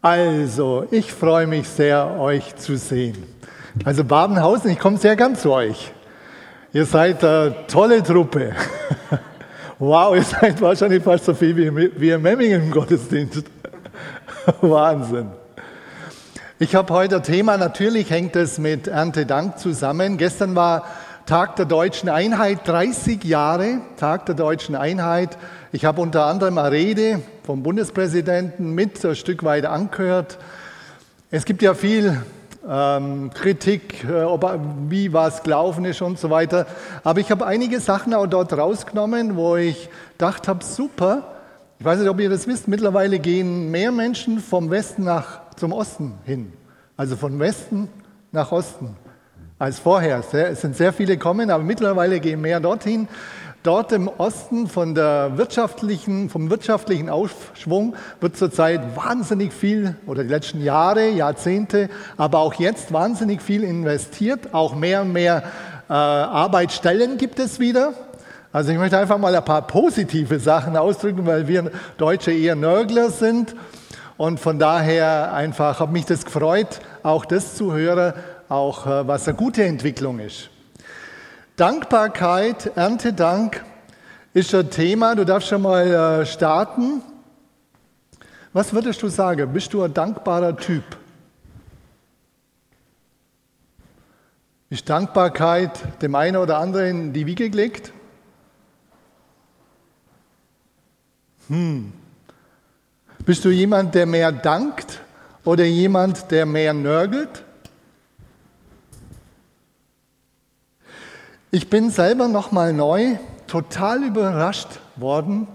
Also, ich freue mich sehr, euch zu sehen. Also Babenhausen, ich komme sehr gern zu euch. Ihr seid eine tolle Truppe. Wow, ihr seid wahrscheinlich fast so viel wie, wie im Memmingen im Gottesdienst. Wahnsinn. Ich habe heute ein Thema, natürlich hängt es mit Erntedank zusammen. Gestern war Tag der deutschen Einheit, 30 Jahre Tag der deutschen Einheit. Ich habe unter anderem eine Rede vom Bundespräsidenten mit ein Stück weit angehört. Es gibt ja viel ähm, Kritik, äh, ob, wie was gelaufen ist und so weiter. Aber ich habe einige Sachen auch dort rausgenommen, wo ich gedacht habe, super. Ich weiß nicht, ob ihr das wisst, mittlerweile gehen mehr Menschen vom Westen nach, zum Osten hin. Also von Westen nach Osten als vorher. Es sind sehr viele kommen, aber mittlerweile gehen mehr dorthin. Dort im Osten von der wirtschaftlichen, vom wirtschaftlichen Aufschwung wird zurzeit wahnsinnig viel, oder die letzten Jahre, Jahrzehnte, aber auch jetzt wahnsinnig viel investiert. Auch mehr und mehr äh, Arbeitsstellen gibt es wieder. Also ich möchte einfach mal ein paar positive Sachen ausdrücken, weil wir Deutsche eher Nörgler sind. Und von daher einfach hat mich das gefreut, auch das zu hören, auch äh, was eine gute Entwicklung ist. Dankbarkeit, Erntedank ist ein Thema. Du darfst schon mal äh, starten. Was würdest du sagen? Bist du ein dankbarer Typ? Ist Dankbarkeit dem einen oder anderen in die Wiege gelegt? Hm. Bist du jemand, der mehr dankt oder jemand, der mehr nörgelt? Ich bin selber nochmal neu total überrascht worden,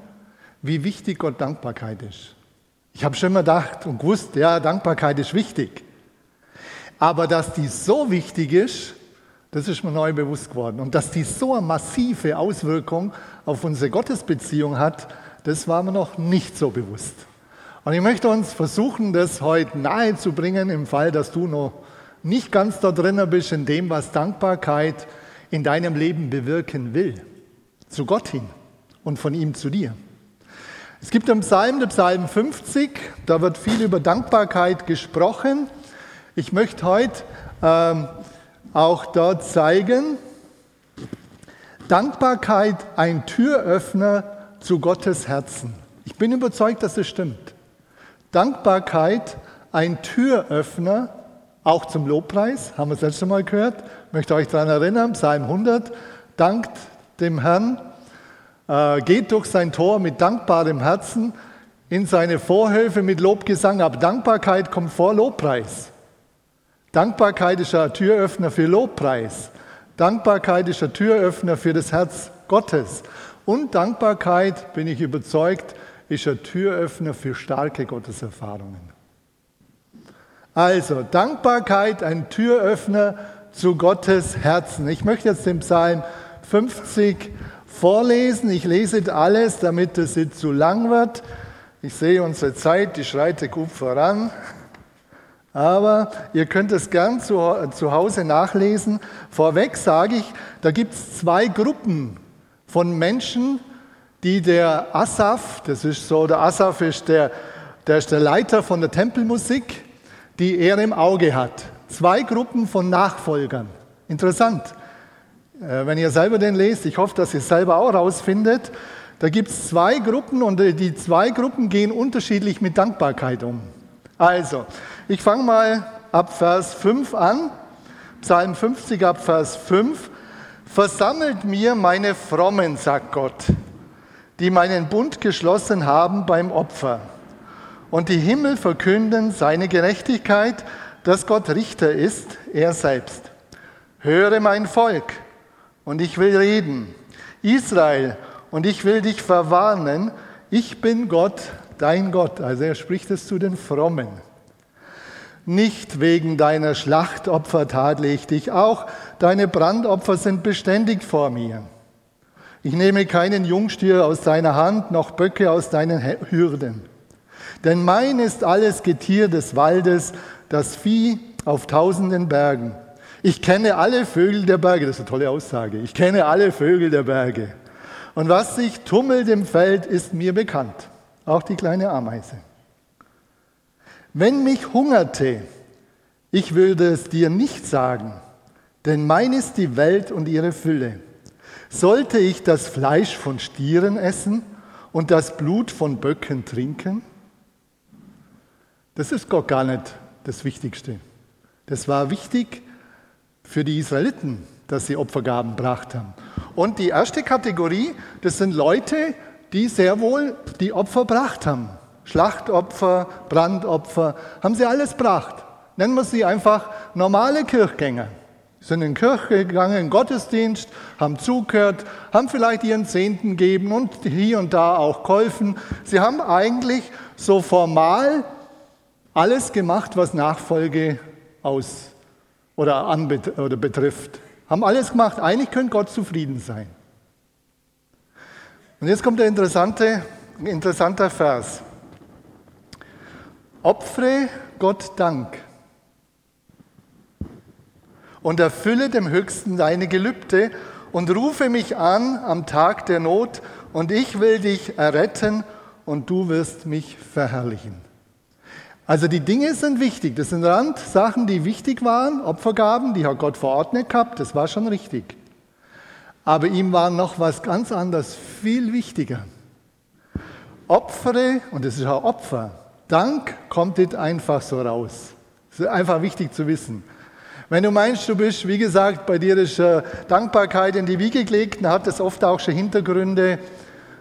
wie wichtig Gott Dankbarkeit ist. Ich habe schon immer gedacht und gewusst, ja, Dankbarkeit ist wichtig. Aber dass die so wichtig ist, das ist mir neu bewusst geworden. Und dass die so eine massive Auswirkung auf unsere Gottesbeziehung hat, das war mir noch nicht so bewusst. Und ich möchte uns versuchen, das heute nahe zu bringen, im Fall, dass du noch nicht ganz da drinnen bist in dem, was Dankbarkeit ist in deinem Leben bewirken will. Zu Gott hin und von ihm zu dir. Es gibt im Psalm, der Psalm 50, da wird viel über Dankbarkeit gesprochen. Ich möchte heute ähm, auch dort zeigen, Dankbarkeit ein Türöffner zu Gottes Herzen. Ich bin überzeugt, dass es stimmt. Dankbarkeit ein Türöffner auch zum Lobpreis, haben wir das letzte Mal gehört. Ich möchte euch daran erinnern, Psalm 100, dankt dem Herrn, äh, geht durch sein Tor mit dankbarem Herzen, in seine Vorhöfe mit Lobgesang ab. Dankbarkeit kommt vor Lobpreis. Dankbarkeit ist ein Türöffner für Lobpreis. Dankbarkeit ist ein Türöffner für das Herz Gottes. Und Dankbarkeit, bin ich überzeugt, ist ein Türöffner für starke Gotteserfahrungen. Also Dankbarkeit, ein Türöffner zu Gottes Herzen. Ich möchte jetzt den Psalm 50 vorlesen. Ich lese alles, damit es nicht zu lang wird. Ich sehe unsere Zeit, die schreitet gut voran. Aber ihr könnt es gern zu, zu Hause nachlesen. Vorweg sage ich, da gibt es zwei Gruppen von Menschen, die der Asaf, das ist so, der Asaf ist der, der ist der Leiter von der Tempelmusik, die er im Auge hat. Zwei Gruppen von Nachfolgern. Interessant. Äh, wenn ihr selber den lest, ich hoffe, dass ihr es selber auch rausfindet, da gibt es zwei Gruppen und äh, die zwei Gruppen gehen unterschiedlich mit Dankbarkeit um. Also, ich fange mal ab Vers 5 an. Psalm 50 ab Vers 5. Versammelt mir meine Frommen, sagt Gott, die meinen Bund geschlossen haben beim Opfer und die Himmel verkünden seine Gerechtigkeit, dass Gott Richter ist, er selbst. Höre mein Volk, und ich will reden. Israel, und ich will dich verwarnen. Ich bin Gott, dein Gott. Also er spricht es zu den Frommen. Nicht wegen deiner Schlachtopfer tadle ich dich, auch deine Brandopfer sind beständig vor mir. Ich nehme keinen Jungstier aus deiner Hand, noch Böcke aus deinen Hürden. Denn mein ist alles Getier des Waldes, das Vieh auf tausenden Bergen. Ich kenne alle Vögel der Berge, das ist eine tolle Aussage. Ich kenne alle Vögel der Berge. Und was sich tummelt im Feld, ist mir bekannt. Auch die kleine Ameise. Wenn mich hungerte, ich würde es dir nicht sagen, denn mein ist die Welt und ihre Fülle. Sollte ich das Fleisch von Stieren essen und das Blut von Böcken trinken? Das ist Gott gar nicht das Wichtigste. Das war wichtig für die Israeliten, dass sie Opfergaben gebracht haben. Und die erste Kategorie, das sind Leute, die sehr wohl die Opfer gebracht haben. Schlachtopfer, Brandopfer, haben sie alles gebracht. Nennen wir sie einfach normale Kirchgänger. Sie sind in Kirche gegangen, in Gottesdienst, haben zugehört, haben vielleicht ihren Zehnten gegeben und hier und da auch geholfen. Sie haben eigentlich so formal alles gemacht, was Nachfolge aus oder, anbet oder betrifft. Haben alles gemacht. Eigentlich könnte Gott zufrieden sein. Und jetzt kommt der interessante, interessanter Vers. Opfere Gott Dank und erfülle dem Höchsten deine Gelübde und rufe mich an am Tag der Not und ich will dich erretten und du wirst mich verherrlichen. Also die Dinge sind wichtig. Das sind Randsachen, die wichtig waren, Opfergaben, die hat Gott verordnet gehabt, das war schon richtig. Aber ihm war noch was ganz anderes, viel wichtiger. Opfere, und das ist auch Opfer, Dank kommt nicht einfach so raus. Das ist einfach wichtig zu wissen. Wenn du meinst, du bist, wie gesagt, bei dir ist äh, Dankbarkeit in die Wiege gelegt, dann hat das oft auch schon Hintergründe,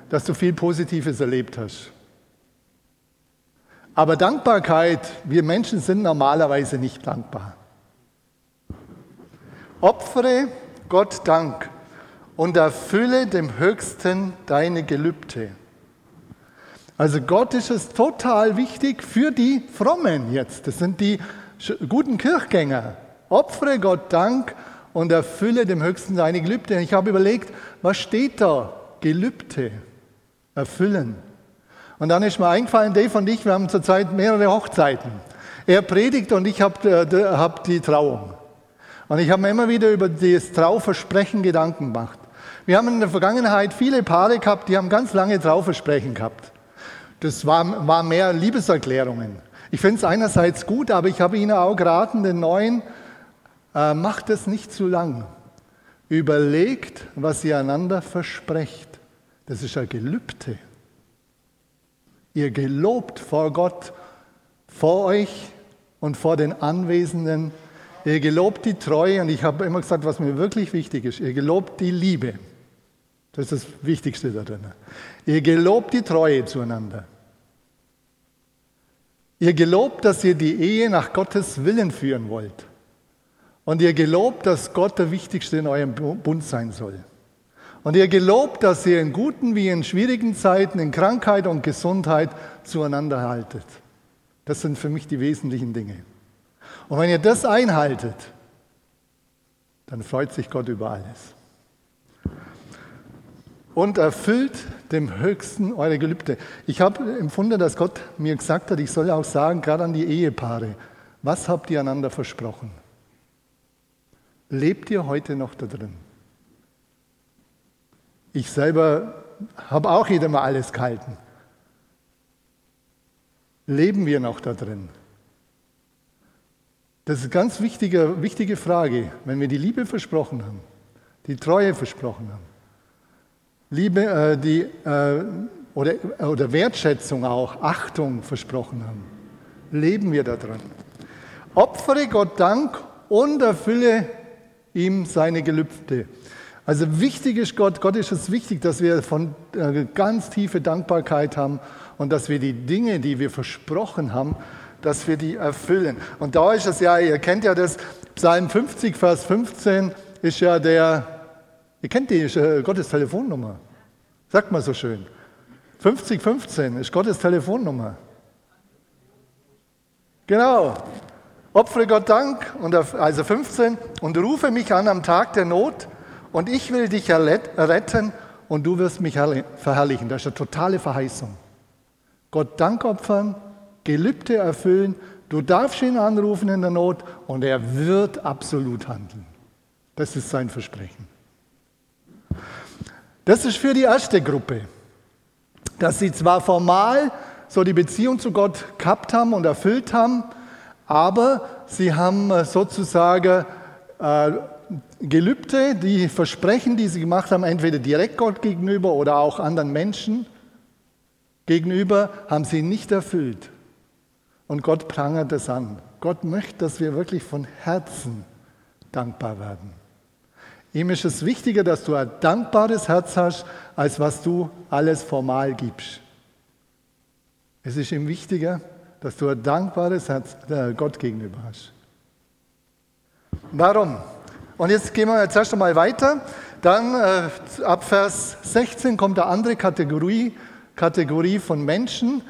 dass du viel Positives erlebt hast. Aber Dankbarkeit, wir Menschen sind normalerweise nicht dankbar. Opfere Gott Dank und erfülle dem Höchsten deine Gelübde. Also Gott ist es total wichtig für die Frommen jetzt. Das sind die guten Kirchgänger. Opfere Gott Dank und erfülle dem Höchsten seine Gelübde. Ich habe überlegt, was steht da? Gelübde. Erfüllen. Und dann ist mir eingefallen, Dave und ich, wir haben zurzeit mehrere Hochzeiten. Er predigt und ich habe äh, hab die Trauung. Und ich habe mir immer wieder über das Trauversprechen Gedanken gemacht. Wir haben in der Vergangenheit viele Paare gehabt, die haben ganz lange Trauversprechen gehabt. Das war, war mehr Liebeserklärungen. Ich finde es einerseits gut, aber ich habe Ihnen auch geraten, den neuen, äh, macht es nicht zu lang. Überlegt, was ihr einander versprecht. Das ist ein Gelübde. Ihr gelobt vor Gott, vor euch und vor den Anwesenden. Ihr gelobt die Treue und ich habe immer gesagt, was mir wirklich wichtig ist. Ihr gelobt die Liebe. Das ist das Wichtigste darin. Ihr gelobt die Treue zueinander. Ihr gelobt, dass ihr die Ehe nach Gottes Willen führen wollt. Und ihr gelobt, dass Gott der Wichtigste in eurem Bund sein soll. Und ihr gelobt, dass ihr in guten wie in schwierigen Zeiten, in Krankheit und Gesundheit zueinander haltet. Das sind für mich die wesentlichen Dinge. Und wenn ihr das einhaltet, dann freut sich Gott über alles und erfüllt dem Höchsten eure Gelübde. Ich habe empfunden, dass Gott mir gesagt hat, ich soll auch sagen, gerade an die Ehepaare, was habt ihr einander versprochen? Lebt ihr heute noch da drin? Ich selber habe auch jeder mal alles gehalten. Leben wir noch da drin? Das ist eine ganz wichtige, wichtige Frage, wenn wir die Liebe versprochen haben, die Treue versprochen haben Liebe, äh, die, äh, oder, oder Wertschätzung auch, Achtung versprochen haben. Leben wir da dran. Opfere Gott Dank und erfülle ihm seine Gelübde. Also wichtig ist Gott, Gott ist es wichtig, dass wir von äh, ganz tiefe Dankbarkeit haben und dass wir die Dinge, die wir versprochen haben, dass wir die erfüllen. Und da ist es ja, ihr kennt ja das, Psalm 50, Vers 15 ist ja der Ihr kennt die äh, Gottes Telefonnummer. Sagt mal so schön. 5015 ist Gottes Telefonnummer. Genau. Opfere Gott Dank, und also 15, und rufe mich an am Tag der Not, und ich will dich retten, und du wirst mich verherrlichen. Das ist eine totale Verheißung. Gott Dank opfern, Gelübde erfüllen, du darfst ihn anrufen in der Not, und er wird absolut handeln. Das ist sein Versprechen. Das ist für die erste Gruppe, dass sie zwar formal so die Beziehung zu Gott gehabt haben und erfüllt haben, aber sie haben äh, sozusagen äh, Gelübde, die Versprechen, die sie gemacht haben, entweder direkt Gott gegenüber oder auch anderen Menschen gegenüber, haben sie nicht erfüllt. Und Gott prangert es an. Gott möchte, dass wir wirklich von Herzen dankbar werden. Ihm ist es wichtiger, dass du ein dankbares Herz hast, als was du alles formal gibst. Es ist ihm wichtiger, dass du ein dankbares Herz äh, Gott gegenüber hast. Warum? Und jetzt gehen wir jetzt erst einmal weiter. Dann äh, ab Vers 16 kommt eine andere Kategorie, Kategorie von Menschen.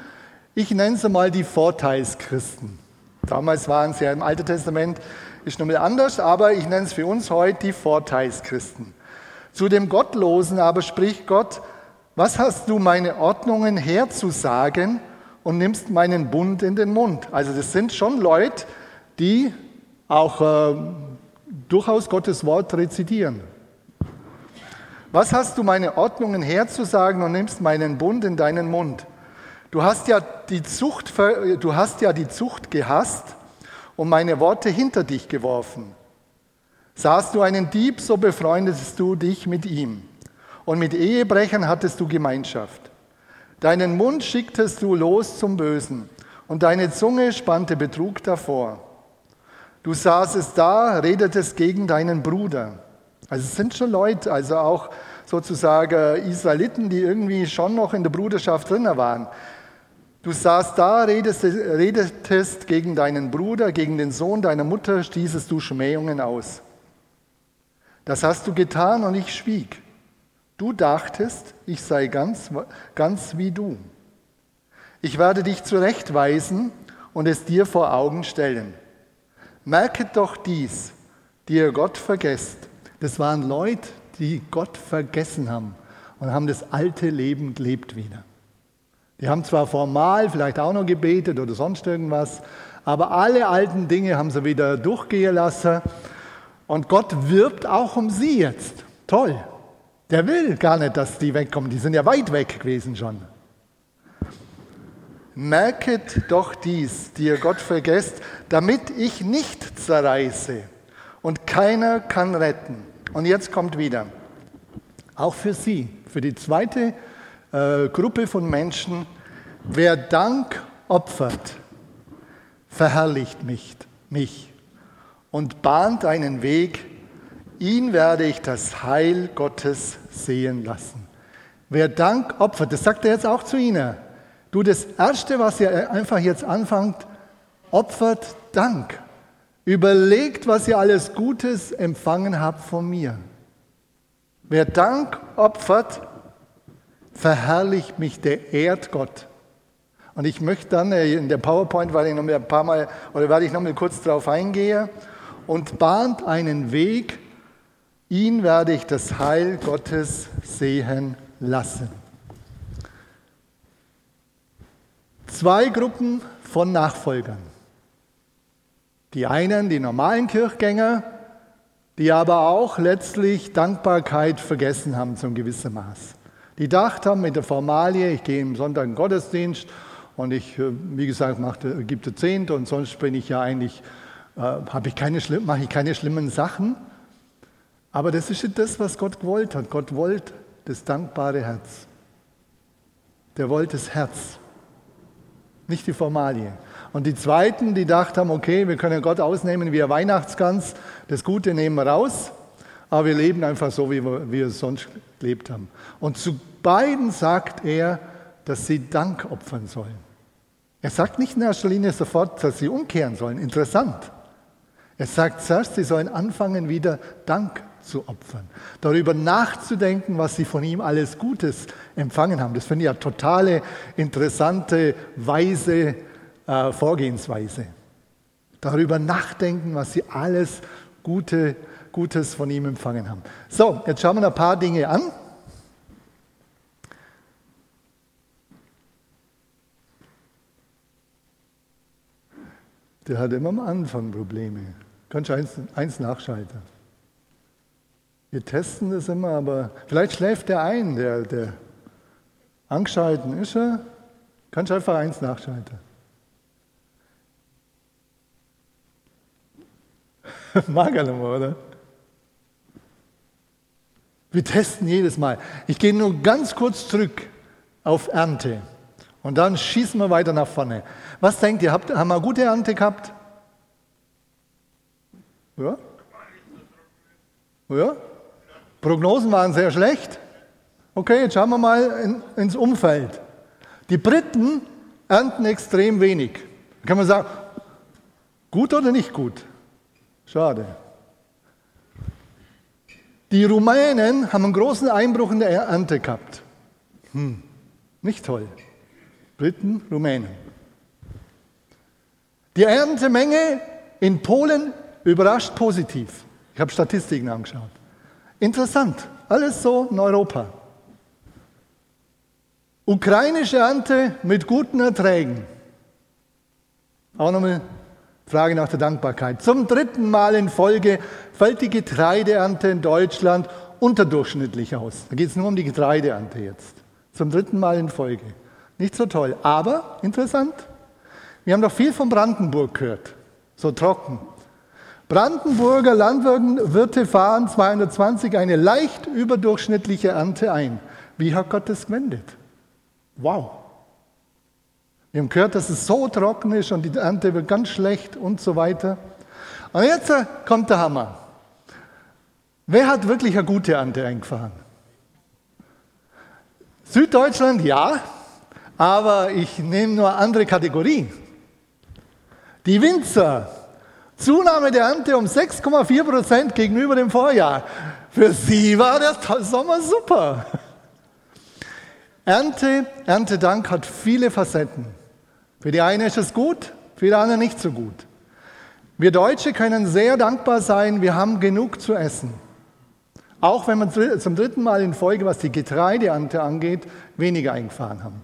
Ich nenne sie mal die Vorteilschristen. Damals waren sie ja im Alten Testament, ist nochmal anders, aber ich nenne es für uns heute die Vorteilschristen. Zu dem Gottlosen aber spricht Gott, was hast du meine Ordnungen herzusagen und nimmst meinen Bund in den Mund? Also das sind schon Leute, die auch äh, durchaus Gottes Wort rezitieren. Was hast du meine Ordnungen herzusagen und nimmst meinen Bund in deinen Mund? Du hast ja die Zucht, du hast ja die Zucht gehasst und meine Worte hinter dich geworfen. Sahst du einen Dieb, so befreundetest du dich mit ihm. Und mit Ehebrechern hattest du Gemeinschaft. Deinen Mund schicktest du los zum Bösen und deine Zunge spannte Betrug davor. Du saßest da, redetest gegen deinen Bruder. Also es sind schon Leute, also auch sozusagen Israeliten, die irgendwie schon noch in der Bruderschaft drin waren. Du saßt da, redest, redetest gegen deinen Bruder, gegen den Sohn deiner Mutter, stießest du Schmähungen aus. Das hast du getan und ich schwieg. Du dachtest, ich sei ganz, ganz wie du. Ich werde dich zurechtweisen und es dir vor Augen stellen. Merket doch dies, die ihr Gott vergesst. Das waren Leute, die Gott vergessen haben und haben das alte Leben gelebt wieder. Die haben zwar formal vielleicht auch noch gebetet oder sonst irgendwas, aber alle alten Dinge haben sie wieder durchgehen lassen. Und Gott wirbt auch um sie jetzt. Toll. Der will gar nicht, dass die wegkommen. Die sind ja weit weg gewesen schon. Merket doch dies, die ihr Gott vergesst, damit ich nicht zerreiße und keiner kann retten. Und jetzt kommt wieder, auch für Sie, für die zweite äh, Gruppe von Menschen, wer Dank opfert, verherrlicht mich, mich und bahnt einen Weg, ihn werde ich das Heil Gottes sehen lassen. Wer Dank opfert, das sagt er jetzt auch zu Ihnen, Du, das Erste, was ihr einfach jetzt anfangt, opfert Dank. Überlegt, was ihr alles Gutes empfangen habt von mir. Wer Dank opfert, verherrlicht mich, der ehrt Gott. Und ich möchte dann äh, in der PowerPoint, weil ich noch ein paar Mal oder werde ich noch mal kurz darauf eingehen und bahnt einen Weg. Ihn werde ich das Heil Gottes sehen lassen. Zwei Gruppen von Nachfolgern. Die einen, die normalen Kirchgänger, die aber auch letztlich Dankbarkeit vergessen haben zum gewissen Maß. Die dacht haben mit der Formalie, ich gehe am Sonntag in den Gottesdienst und ich, äh, wie gesagt, mache, gebe Zehnte und sonst bin ich ja eigentlich, äh, habe ich keine, mache ich keine schlimmen Sachen. Aber das ist das, was Gott gewollt hat. Gott wollte das dankbare Herz. Der wollte das Herz nicht die Formalie. Und die Zweiten, die dachten haben, okay, wir können Gott ausnehmen wie ein Weihnachtsgans, das Gute nehmen wir raus, aber wir leben einfach so, wie wir, wir sonst gelebt haben. Und zu beiden sagt er, dass sie Dank opfern sollen. Er sagt nicht in erster Linie sofort, dass sie umkehren sollen. Interessant. Er sagt zuerst, sie sollen anfangen, wieder Dank zu opfern. Darüber nachzudenken, was sie von ihm alles Gutes empfangen haben. Das finde ich ja totale, interessante, weise äh, Vorgehensweise. Darüber nachdenken, was sie alles Gute, Gutes von ihm empfangen haben. So, jetzt schauen wir ein paar Dinge an. Der hat immer am Anfang Probleme. Kannst du eins, eins nachschalten? Wir testen das immer, aber vielleicht schläft der ein, der, der angeschalten ist er. Kannst du einfach eins nachschalten. Mag er mal, oder? Wir testen jedes Mal. Ich gehe nur ganz kurz zurück auf Ernte und dann schießen wir weiter nach vorne. Was denkt ihr? Habt, haben wir gute Ernte gehabt? Ja? Ja? Prognosen waren sehr schlecht. Okay, jetzt schauen wir mal in, ins Umfeld. Die Briten ernten extrem wenig. Da kann man sagen, gut oder nicht gut? Schade. Die Rumänen haben einen großen Einbruch in der Ernte gehabt. Hm, nicht toll. Briten, Rumänen. Die Erntemenge in Polen überrascht positiv. Ich habe Statistiken angeschaut. Interessant, alles so in Europa. Ukrainische Ernte mit guten Erträgen. Auch nochmal Frage nach der Dankbarkeit. Zum dritten Mal in Folge fällt die Getreideernte in Deutschland unterdurchschnittlich aus. Da geht es nur um die Getreideernte jetzt. Zum dritten Mal in Folge. Nicht so toll, aber interessant. Wir haben doch viel von Brandenburg gehört. So trocken. Brandenburger Landwirte fahren 220 eine leicht überdurchschnittliche Ernte ein. Wie hat Gott das gewendet? Wow. Wir haben gehört, dass es so trocken ist und die Ernte wird ganz schlecht und so weiter. Und jetzt äh, kommt der Hammer. Wer hat wirklich eine gute Ernte eingefahren? Süddeutschland, ja, aber ich nehme nur andere Kategorien. Die Winzer, Zunahme der Ernte um 6,4 Prozent gegenüber dem Vorjahr. Für sie war der Sommer super. Ernte, Erntedank hat viele Facetten. Für die einen ist es gut, für die anderen nicht so gut. Wir Deutsche können sehr dankbar sein, wir haben genug zu essen. Auch wenn wir zum dritten Mal in Folge, was die Getreideernte angeht, weniger eingefahren haben.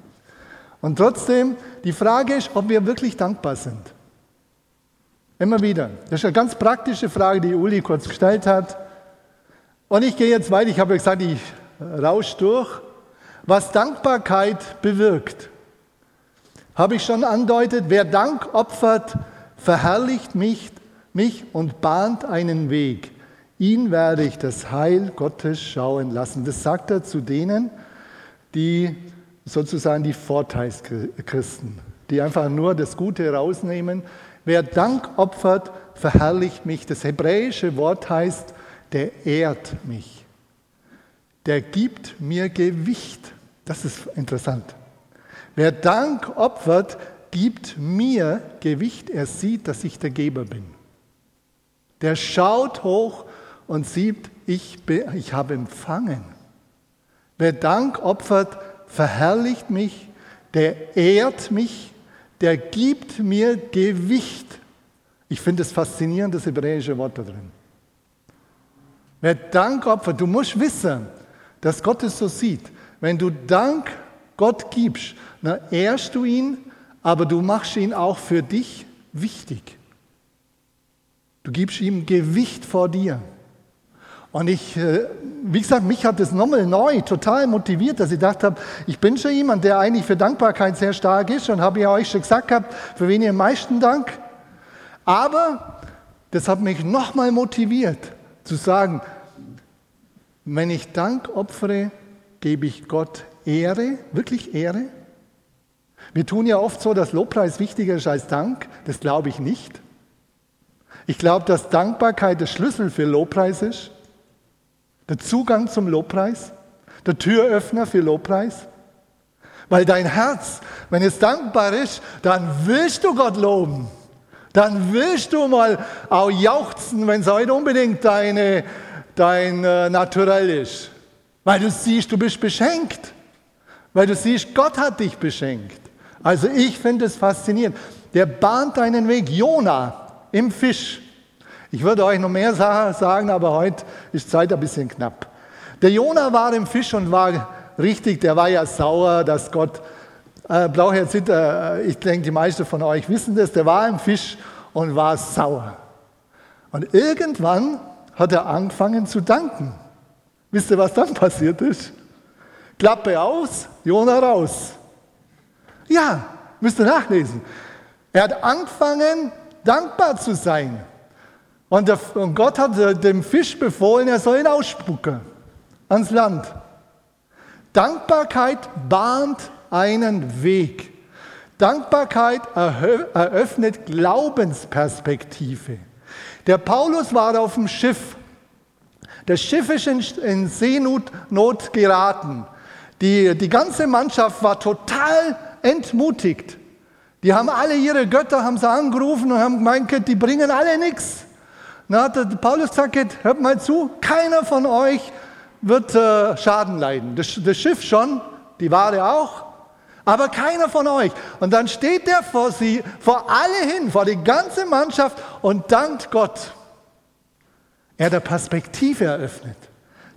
Und trotzdem, die Frage ist, ob wir wirklich dankbar sind. Immer wieder. Das ist eine ganz praktische Frage, die Uli kurz gestellt hat. Und ich gehe jetzt weiter. Ich habe gesagt, ich rausch durch. Was Dankbarkeit bewirkt, habe ich schon andeutet. Wer Dank opfert, verherrlicht mich, mich und bahnt einen Weg. Ihn werde ich das Heil Gottes schauen lassen. Das sagt er zu denen, die sozusagen die Vorteilschristen, die einfach nur das Gute rausnehmen. Wer Dank opfert, verherrlicht mich. Das hebräische Wort heißt, der ehrt mich. Der gibt mir Gewicht. Das ist interessant. Wer Dank opfert, gibt mir Gewicht. Er sieht, dass ich der Geber bin. Der schaut hoch und sieht, ich, ich habe empfangen. Wer Dank opfert, verherrlicht mich, der ehrt mich, der gibt mir Gewicht. Ich finde es faszinierend, das hebräische Wort da drin. Wer Dank opfert, du musst wissen, dass Gott es so sieht. Wenn du Dank Gott gibst, dann ehrst du ihn, aber du machst ihn auch für dich wichtig. Du gibst ihm Gewicht vor dir. Und ich, äh, wie gesagt, mich hat das nochmal neu total motiviert, dass ich gedacht habe, ich bin schon jemand, der eigentlich für Dankbarkeit sehr stark ist und habe ja euch schon gesagt gehabt, für wen ihr am meisten Dank. Aber das hat mich nochmal motiviert, zu sagen, wenn ich Dank opfere, gebe ich Gott Ehre, wirklich Ehre. Wir tun ja oft so, dass Lobpreis wichtiger ist als Dank. Das glaube ich nicht. Ich glaube, dass Dankbarkeit der Schlüssel für Lobpreis ist der Zugang zum Lobpreis, der Türöffner für Lobpreis. Weil dein Herz, wenn es dankbar ist, dann willst du Gott loben. Dann willst du mal auch jauchzen, wenn es heute unbedingt deine, dein äh, Naturell ist. Weil du siehst, du bist beschenkt. Weil du siehst, Gott hat dich beschenkt. Also ich finde es faszinierend. Der bahnt deinen Weg. Jona im Fisch. Ich würde euch noch mehr sagen, aber heute ist Zeit ein bisschen knapp. Der Jona war im Fisch und war richtig, der war ja sauer, dass Gott, äh, Blauherz, äh, ich denke, die meisten von euch wissen das, der war im Fisch und war sauer. Und irgendwann hat er angefangen zu danken. Wisst ihr, was dann passiert ist? Klappe aus, Jona raus. Ja, müsst ihr nachlesen. Er hat angefangen, dankbar zu sein. Und, der, und Gott hat dem Fisch befohlen, er soll ihn ausspucken ans Land. Dankbarkeit bahnt einen Weg. Dankbarkeit eröffnet Glaubensperspektive. Der Paulus war auf dem Schiff. Das Schiff ist in Seenot geraten. Die, die ganze Mannschaft war total entmutigt. Die haben alle ihre Götter haben sie angerufen und haben gemeint, die bringen alle nichts. Hat der Paulus gesagt, hört mal zu, keiner von euch wird äh, Schaden leiden. Das, das Schiff schon, die Ware auch, aber keiner von euch. Und dann steht er vor sie, vor alle hin, vor die ganze Mannschaft und dankt Gott. Er hat eine Perspektive eröffnet,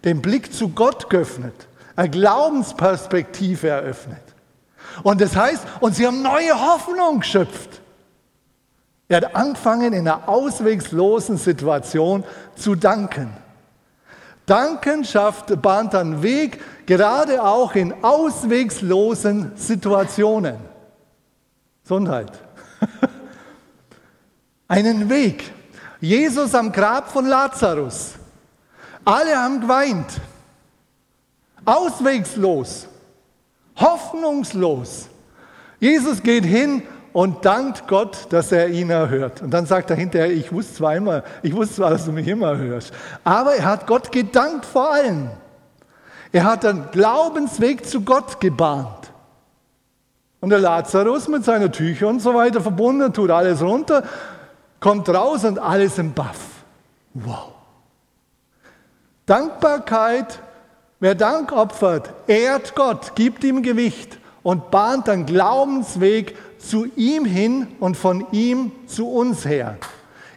den Blick zu Gott geöffnet, eine Glaubensperspektive eröffnet. Und das heißt, und sie haben neue Hoffnung geschöpft. Er hat angefangen, in einer auswegslosen Situation zu danken. Danken schafft, bahnt einen Weg, gerade auch in auswegslosen Situationen. Gesundheit. Einen Weg. Jesus am Grab von Lazarus. Alle haben geweint. Auswegslos. Hoffnungslos. Jesus geht hin und dankt Gott, dass er ihn erhört. Und dann sagt er hinterher, ich wusste zwar immer, ich wusste zwar, dass du mich immer hörst, aber er hat Gott gedankt vor allem. Er hat einen Glaubensweg zu Gott gebahnt. Und der Lazarus mit seinen Tüchern und so weiter verbunden, tut alles runter, kommt raus und alles im Baff. Wow. Dankbarkeit, wer Dank opfert, ehrt Gott, gibt ihm Gewicht und bahnt einen Glaubensweg zu ihm hin und von ihm zu uns her.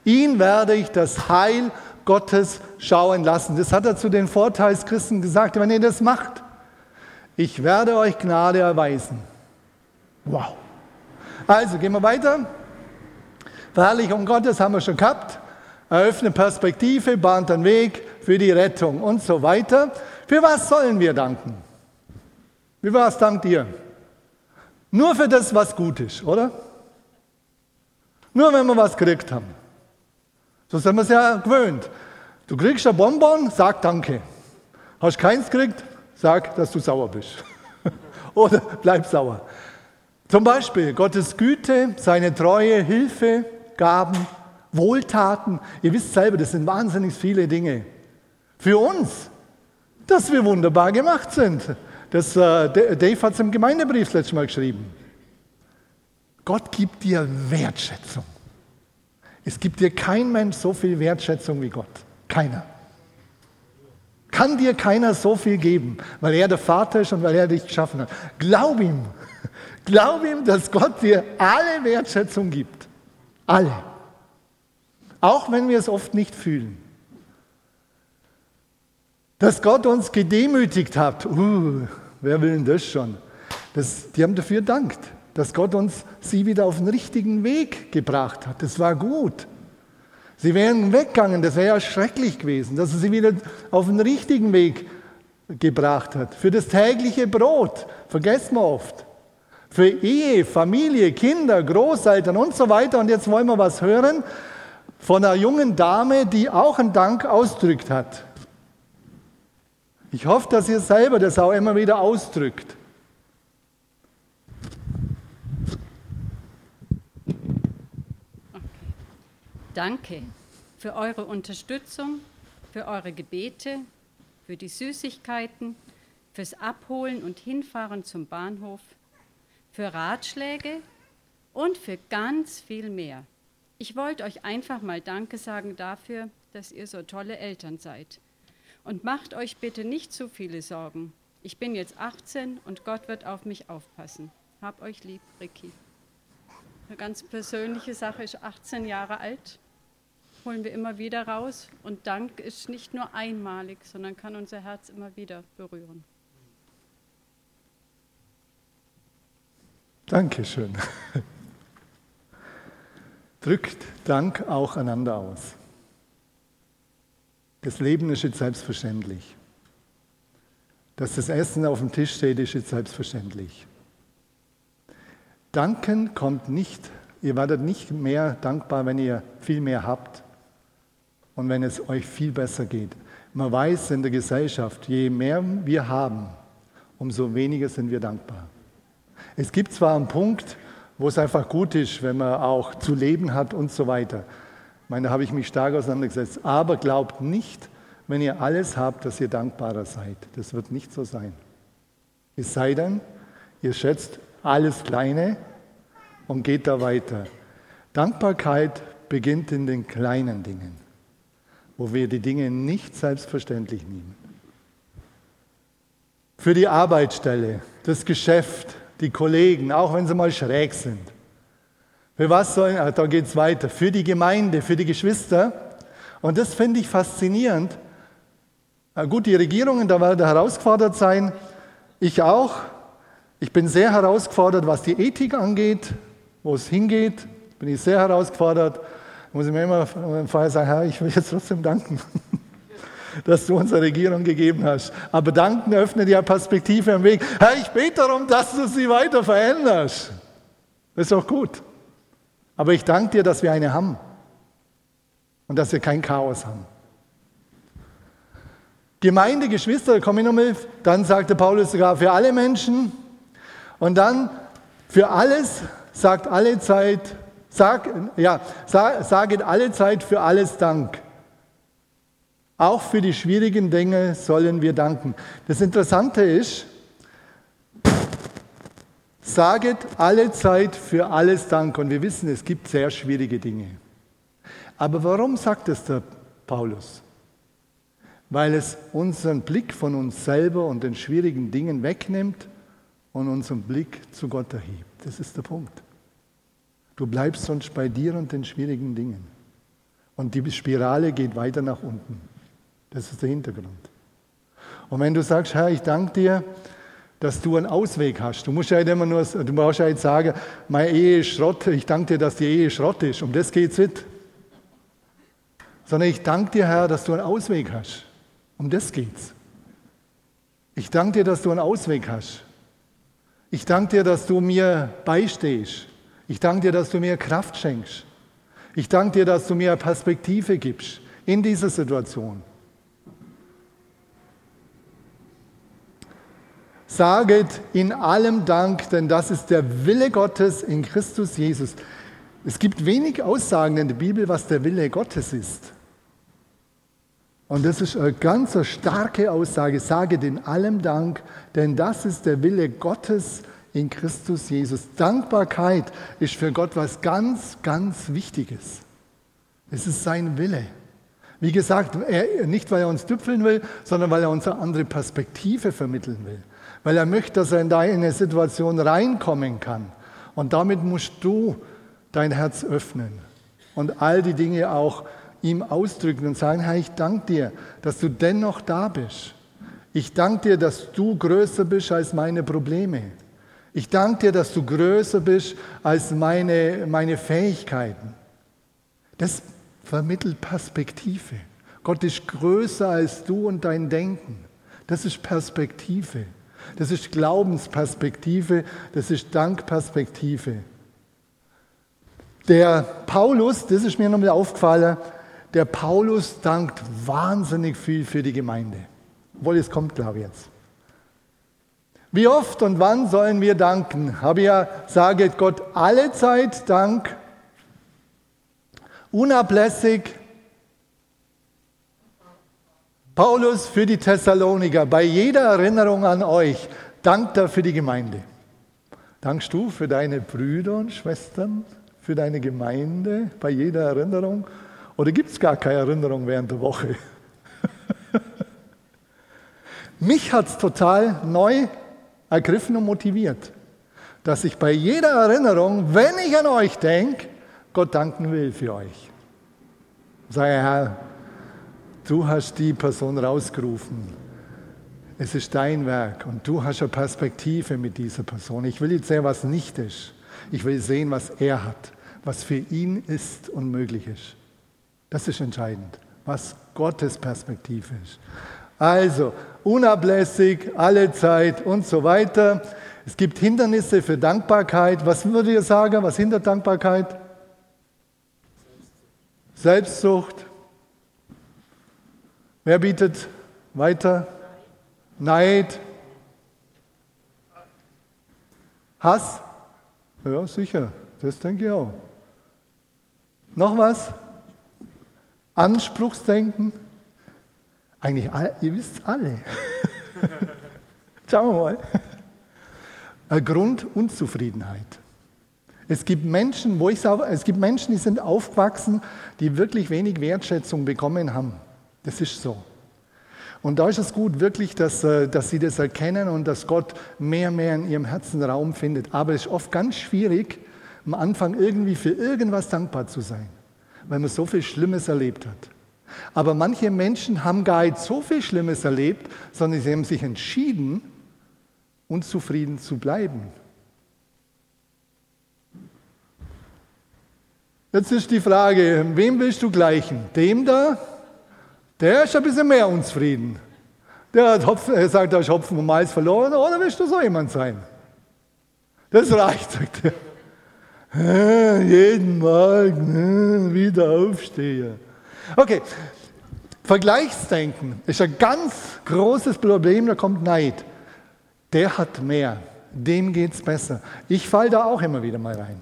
Ihn werde ich das Heil Gottes schauen lassen. Das hat er zu den Vorteilschristen gesagt, wenn ihr das macht. Ich werde euch Gnade erweisen. Wow. Also gehen wir weiter. Verherrlichung Gottes haben wir schon gehabt. Eröffne Perspektive, bahnt den Weg für die Rettung und so weiter. Für was sollen wir danken? Wie was dankt ihr? Nur für das, was gut ist, oder? Nur wenn wir was gekriegt haben. So sind wir es ja gewöhnt. Du kriegst ein Bonbon, sag Danke. Hast keins gekriegt, sag, dass du sauer bist. oder bleib sauer. Zum Beispiel Gottes Güte, seine Treue, Hilfe, Gaben, Wohltaten. Ihr wisst selber, das sind wahnsinnig viele Dinge. Für uns, dass wir wunderbar gemacht sind. Das, äh, Dave hat es im Gemeindebrief das letzte Mal geschrieben. Gott gibt dir Wertschätzung. Es gibt dir kein Mensch so viel Wertschätzung wie Gott. Keiner. Kann dir keiner so viel geben, weil er der Vater ist und weil er dich geschaffen hat. Glaub ihm. Glaub ihm, dass Gott dir alle Wertschätzung gibt. Alle. Auch wenn wir es oft nicht fühlen. Dass Gott uns gedemütigt hat. Uh, Wer will denn das schon? Das, die haben dafür dankt, dass Gott uns sie wieder auf den richtigen Weg gebracht hat. Das war gut. Sie wären weggegangen, das wäre ja schrecklich gewesen, dass er sie wieder auf den richtigen Weg gebracht hat. Für das tägliche Brot, vergessen wir oft. Für Ehe, Familie, Kinder, Großeltern und so weiter. Und jetzt wollen wir was hören von einer jungen Dame, die auch einen Dank ausdrückt hat. Ich hoffe, dass ihr selber das auch immer wieder ausdrückt. Okay. Danke für eure Unterstützung, für eure Gebete, für die Süßigkeiten, fürs Abholen und Hinfahren zum Bahnhof, für Ratschläge und für ganz viel mehr. Ich wollte euch einfach mal Danke sagen dafür, dass ihr so tolle Eltern seid. Und macht euch bitte nicht zu viele Sorgen. Ich bin jetzt 18 und Gott wird auf mich aufpassen. Hab euch lieb, Ricky. Eine ganz persönliche Sache ist 18 Jahre alt. Holen wir immer wieder raus. Und Dank ist nicht nur einmalig, sondern kann unser Herz immer wieder berühren. Dankeschön. Drückt Dank auch einander aus. Das Leben ist jetzt selbstverständlich. Dass das Essen auf dem Tisch steht, ist jetzt selbstverständlich. Danken kommt nicht, ihr werdet nicht mehr dankbar, wenn ihr viel mehr habt und wenn es euch viel besser geht. Man weiß in der Gesellschaft, je mehr wir haben, umso weniger sind wir dankbar. Es gibt zwar einen Punkt, wo es einfach gut ist, wenn man auch zu leben hat und so weiter. Ich meine, da habe ich mich stark auseinandergesetzt. Aber glaubt nicht, wenn ihr alles habt, dass ihr dankbarer seid. Das wird nicht so sein. Es sei denn, ihr schätzt alles Kleine und geht da weiter. Dankbarkeit beginnt in den kleinen Dingen, wo wir die Dinge nicht selbstverständlich nehmen. Für die Arbeitsstelle, das Geschäft, die Kollegen, auch wenn sie mal schräg sind. Für was sollen, ah, da geht es weiter, für die Gemeinde, für die Geschwister. Und das finde ich faszinierend. Gut, die Regierungen, da werden herausgefordert sein. Ich auch. Ich bin sehr herausgefordert, was die Ethik angeht, wo es hingeht. Bin ich sehr herausgefordert. Muss ich mir immer vorher sagen, Herr, ich will jetzt trotzdem danken dass du unsere Regierung gegeben hast. Aber danken öffnet ja Perspektive am Weg. Herr, ich bete darum, dass du sie weiter veränderst. Das ist auch gut. Aber ich danke dir, dass wir eine haben und dass wir kein Chaos haben. Gemeinde, Geschwister, komm ich nochmal, dann sagte Paulus sogar für alle Menschen und dann für alles sagt alle Zeit, sag, ja, sag, saget alle Zeit für alles Dank. Auch für die schwierigen Dinge sollen wir danken. Das Interessante ist, saget alle Zeit für alles Dank. Und wir wissen, es gibt sehr schwierige Dinge. Aber warum sagt es der Paulus? Weil es unseren Blick von uns selber und den schwierigen Dingen wegnimmt und unseren Blick zu Gott erhebt. Das ist der Punkt. Du bleibst sonst bei dir und den schwierigen Dingen. Und die Spirale geht weiter nach unten. Das ist der Hintergrund. Und wenn du sagst, Herr, ich danke dir, dass du einen Ausweg hast. Du musst ja nicht immer nur, du brauchst ja nicht sagen, meine Ehe ist Schrott, ich danke dir, dass die Ehe Schrott ist. Um das geht es nicht. Sondern ich danke dir, Herr, dass du einen Ausweg hast. Um das geht's. Ich danke dir, dass du einen Ausweg hast. Ich danke dir, dass du mir beistehst. Ich danke dir, dass du mir Kraft schenkst. Ich danke dir, dass du mir Perspektive gibst in dieser Situation. Saget in allem Dank, denn das ist der Wille Gottes in Christus Jesus. Es gibt wenig Aussagen in der Bibel, was der Wille Gottes ist. Und das ist eine ganz starke Aussage. Saget in allem Dank, denn das ist der Wille Gottes in Christus Jesus. Dankbarkeit ist für Gott was ganz, ganz Wichtiges. Es ist sein Wille. Wie gesagt, er, nicht weil er uns tüpfeln will, sondern weil er uns eine andere Perspektive vermitteln will weil er möchte, dass er in deine Situation reinkommen kann. Und damit musst du dein Herz öffnen und all die Dinge auch ihm ausdrücken und sagen, Herr, ich danke dir, dass du dennoch da bist. Ich danke dir, dass du größer bist als meine Probleme. Ich danke dir, dass du größer bist als meine, meine Fähigkeiten. Das vermittelt Perspektive. Gott ist größer als du und dein Denken. Das ist Perspektive. Das ist Glaubensperspektive, das ist Dankperspektive. Der Paulus, das ist mir nochmal aufgefallen, der Paulus dankt wahnsinnig viel für die Gemeinde. Obwohl, es kommt, glaube ich, jetzt. Wie oft und wann sollen wir danken? Habe ja, sage Gott alle Zeit Dank, unablässig, Paulus für die Thessaloniker, bei jeder Erinnerung an euch, dankt er für die Gemeinde. Dankst du für deine Brüder und Schwestern, für deine Gemeinde bei jeder Erinnerung? Oder gibt es gar keine Erinnerung während der Woche? Mich hat es total neu ergriffen und motiviert, dass ich bei jeder Erinnerung, wenn ich an euch denke, Gott danken will für euch. Sage, Herr, Du hast die Person rausgerufen. Es ist dein Werk und du hast eine Perspektive mit dieser Person. Ich will jetzt sehen, was nicht ist. Ich will sehen, was er hat, was für ihn ist und möglich ist. Das ist entscheidend, was Gottes Perspektive ist. Also, unablässig, alle Zeit und so weiter. Es gibt Hindernisse für Dankbarkeit. Was würdet ihr sagen? Was hindert Dankbarkeit? Selbstsucht. Wer bietet weiter? Neid. Hass? Ja, sicher. Das denke ich auch. Noch was? Anspruchsdenken? Eigentlich, ihr wisst alle. Schauen wir mal. Eine Grundunzufriedenheit. Es gibt Menschen, wo ich es gibt Menschen, die sind aufgewachsen, die wirklich wenig Wertschätzung bekommen haben. Das ist so. Und da ist es gut, wirklich, dass, äh, dass sie das erkennen und dass Gott mehr und mehr in ihrem Herzen Raum findet. Aber es ist oft ganz schwierig, am Anfang irgendwie für irgendwas dankbar zu sein, weil man so viel Schlimmes erlebt hat. Aber manche Menschen haben gar nicht so viel Schlimmes erlebt, sondern sie haben sich entschieden, unzufrieden zu bleiben. Jetzt ist die Frage, wem willst du gleichen? Dem da? Der ist ein bisschen mehr unzufrieden. Der hat Hopfen, er sagt, er ist Hopfen und Malz verloren, oder willst du so jemand sein? Das reicht, sagt er. Jeden Morgen wieder aufstehe. Okay, Vergleichsdenken ist ein ganz großes Problem, da kommt Neid. Der hat mehr, dem geht es besser. Ich falle da auch immer wieder mal rein.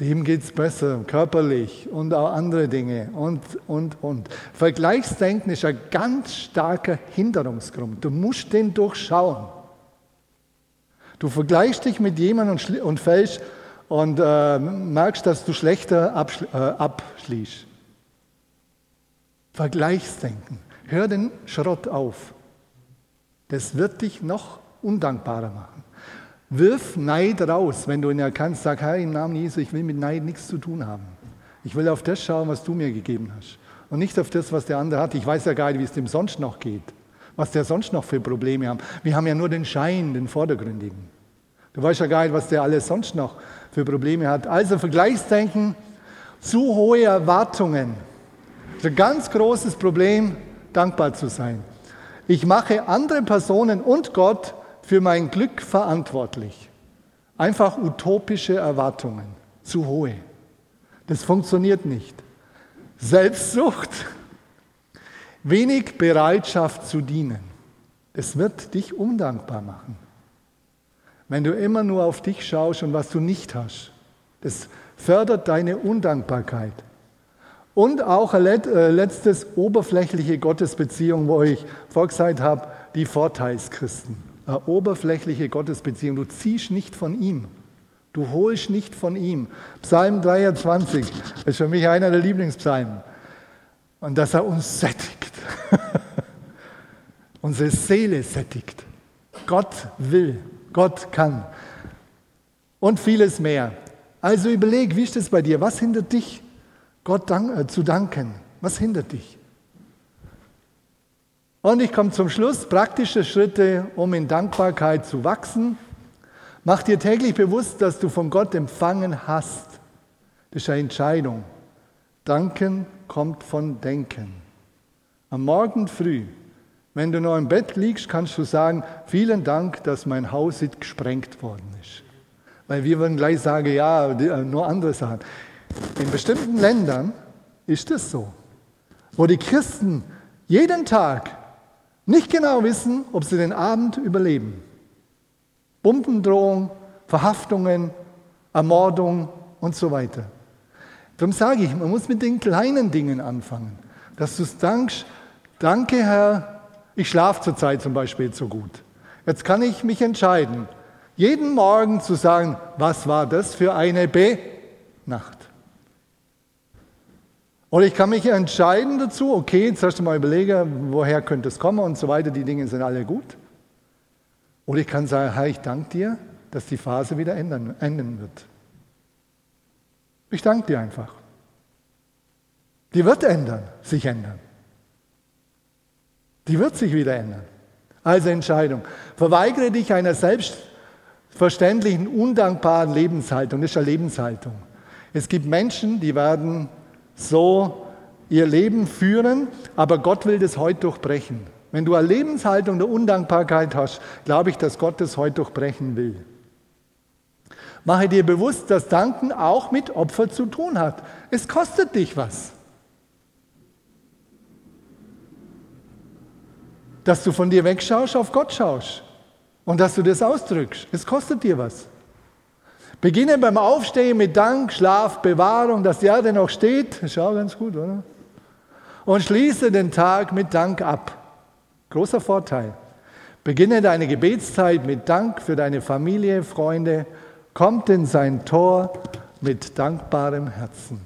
Dem geht es besser, körperlich und auch andere Dinge und, und, und. Vergleichsdenken ist ein ganz starker Hinderungsgrund. Du musst den durchschauen. Du vergleichst dich mit jemandem und, fällst und äh, merkst, dass du schlechter abschli äh, abschließt. Vergleichsdenken. Hör den Schrott auf. Das wird dich noch undankbarer machen. Wirf Neid raus, wenn du ihn erkannst. Sag, Herr, im Namen Jesu, ich will mit Neid nichts zu tun haben. Ich will auf das schauen, was du mir gegeben hast. Und nicht auf das, was der andere hat. Ich weiß ja gar nicht, wie es dem sonst noch geht. Was der sonst noch für Probleme hat. Wir haben ja nur den Schein, den vordergründigen. Du weißt ja gar nicht, was der alles sonst noch für Probleme hat. Also Vergleichsdenken, zu hohe Erwartungen das ist ein ganz großes Problem, dankbar zu sein. Ich mache andere Personen und Gott für mein Glück verantwortlich. Einfach utopische Erwartungen, zu hohe. Das funktioniert nicht. Selbstsucht, wenig Bereitschaft zu dienen. Das wird dich undankbar machen. Wenn du immer nur auf dich schaust und was du nicht hast, das fördert deine Undankbarkeit. Und auch äh, letztes oberflächliche Gottesbeziehung, wo ich vorgesagt habe, die Vorteilschristen. Eine oberflächliche Gottesbeziehung. Du ziehst nicht von ihm. Du holst nicht von ihm. Psalm 23 ist für mich einer der Lieblingspsalmen. Und dass er uns sättigt. Unsere Seele sättigt. Gott will, Gott kann. Und vieles mehr. Also überleg, wie ist das bei dir? Was hindert dich? Gott äh, zu danken. Was hindert dich? Und ich komme zum Schluss. Praktische Schritte, um in Dankbarkeit zu wachsen. Mach dir täglich bewusst, dass du von Gott empfangen hast. Das ist eine Entscheidung. Danken kommt von Denken. Am Morgen früh, wenn du noch im Bett liegst, kannst du sagen, vielen Dank, dass mein Haus nicht gesprengt worden ist. Weil wir würden gleich sagen, ja, nur andere Sachen. In bestimmten Ländern ist es so, wo die Christen jeden Tag nicht genau wissen, ob sie den Abend überleben. Bombendrohung, Verhaftungen, Ermordung und so weiter. Darum sage ich, man muss mit den kleinen Dingen anfangen, dass du dankst, danke Herr, ich schlafe zurzeit zum Beispiel so gut. Jetzt kann ich mich entscheiden, jeden Morgen zu sagen, was war das für eine B-Nacht. Oder ich kann mich entscheiden dazu, okay, jetzt erst mal überlegen, woher könnte es kommen und so weiter, die Dinge sind alle gut. Oder ich kann sagen, Herr, ich danke dir, dass die Phase wieder ändern, enden wird. Ich danke dir einfach. Die wird ändern, sich ändern. Die wird sich wieder ändern. Also Entscheidung. Verweigere dich einer selbstverständlichen, undankbaren Lebenshaltung. Das ist eine Lebenshaltung. Es gibt Menschen, die werden so ihr Leben führen, aber Gott will das heute durchbrechen. wenn du eine Lebenshaltung der Undankbarkeit hast, glaube ich, dass Gott das heute durchbrechen will. Mache dir bewusst, dass Danken auch mit Opfer zu tun hat. Es kostet dich was. Dass du von dir wegschaust, auf Gott schaust und dass du das ausdrückst. Es kostet dir was. Beginne beim Aufstehen mit Dank, Schlaf, Bewahrung, dass die Erde noch steht. Ist auch ganz gut, oder? Und schließe den Tag mit Dank ab. Großer Vorteil. Beginne deine Gebetszeit mit Dank für deine Familie, Freunde. Kommt in sein Tor mit dankbarem Herzen.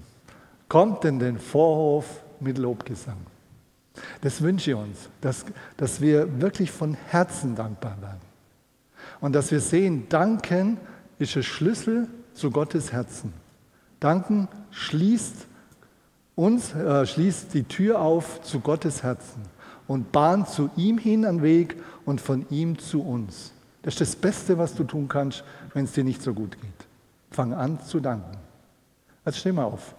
Kommt in den Vorhof mit Lobgesang. Das wünsche ich uns, dass, dass wir wirklich von Herzen dankbar werden. Und dass wir sehen, danken ist der Schlüssel zu Gottes Herzen. Danken schließt uns, äh, schließt die Tür auf zu Gottes Herzen und bahnt zu ihm hin einen Weg und von ihm zu uns. Das ist das Beste, was du tun kannst, wenn es dir nicht so gut geht. Fang an zu danken. Jetzt steh mal auf.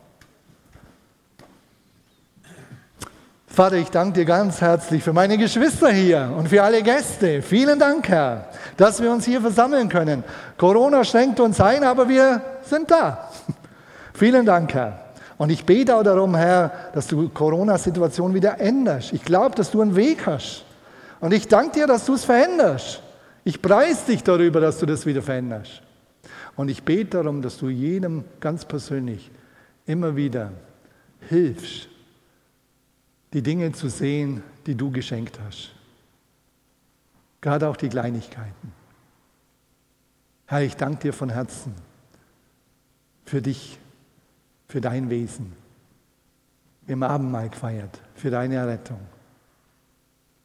Vater, ich danke dir ganz herzlich für meine Geschwister hier und für alle Gäste. Vielen Dank, Herr, dass wir uns hier versammeln können. Corona schränkt uns ein, aber wir sind da. Vielen Dank, Herr. Und ich bete auch darum, Herr, dass du Corona-Situation wieder änderst. Ich glaube, dass du einen Weg hast. Und ich danke dir, dass du es veränderst. Ich preise dich darüber, dass du das wieder veränderst. Und ich bete darum, dass du jedem ganz persönlich immer wieder hilfst, die Dinge zu sehen, die du geschenkt hast. Gerade auch die Kleinigkeiten. Herr, ich danke dir von Herzen für dich, für dein Wesen, im Abendmahl gefeiert, für deine Errettung.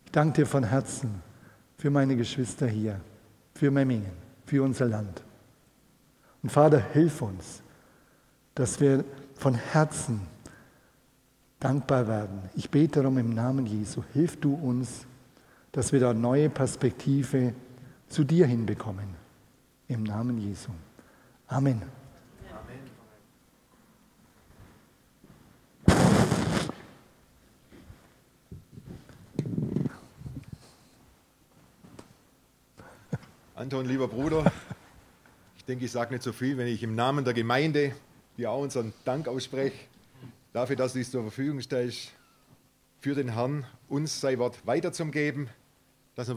Ich danke dir von Herzen für meine Geschwister hier, für Memmingen, für unser Land. Und Vater, hilf uns, dass wir von Herzen dankbar werden. Ich bete darum im Namen Jesu. Hilf du uns, dass wir da neue Perspektive zu dir hinbekommen. Im Namen Jesu. Amen. Anton, lieber Bruder, ich denke, ich sage nicht so viel, wenn ich im Namen der Gemeinde dir auch unseren Dank ausspreche dafür, dass du es zur Verfügung stellst, für den Herrn uns sein Wort weiterzugeben.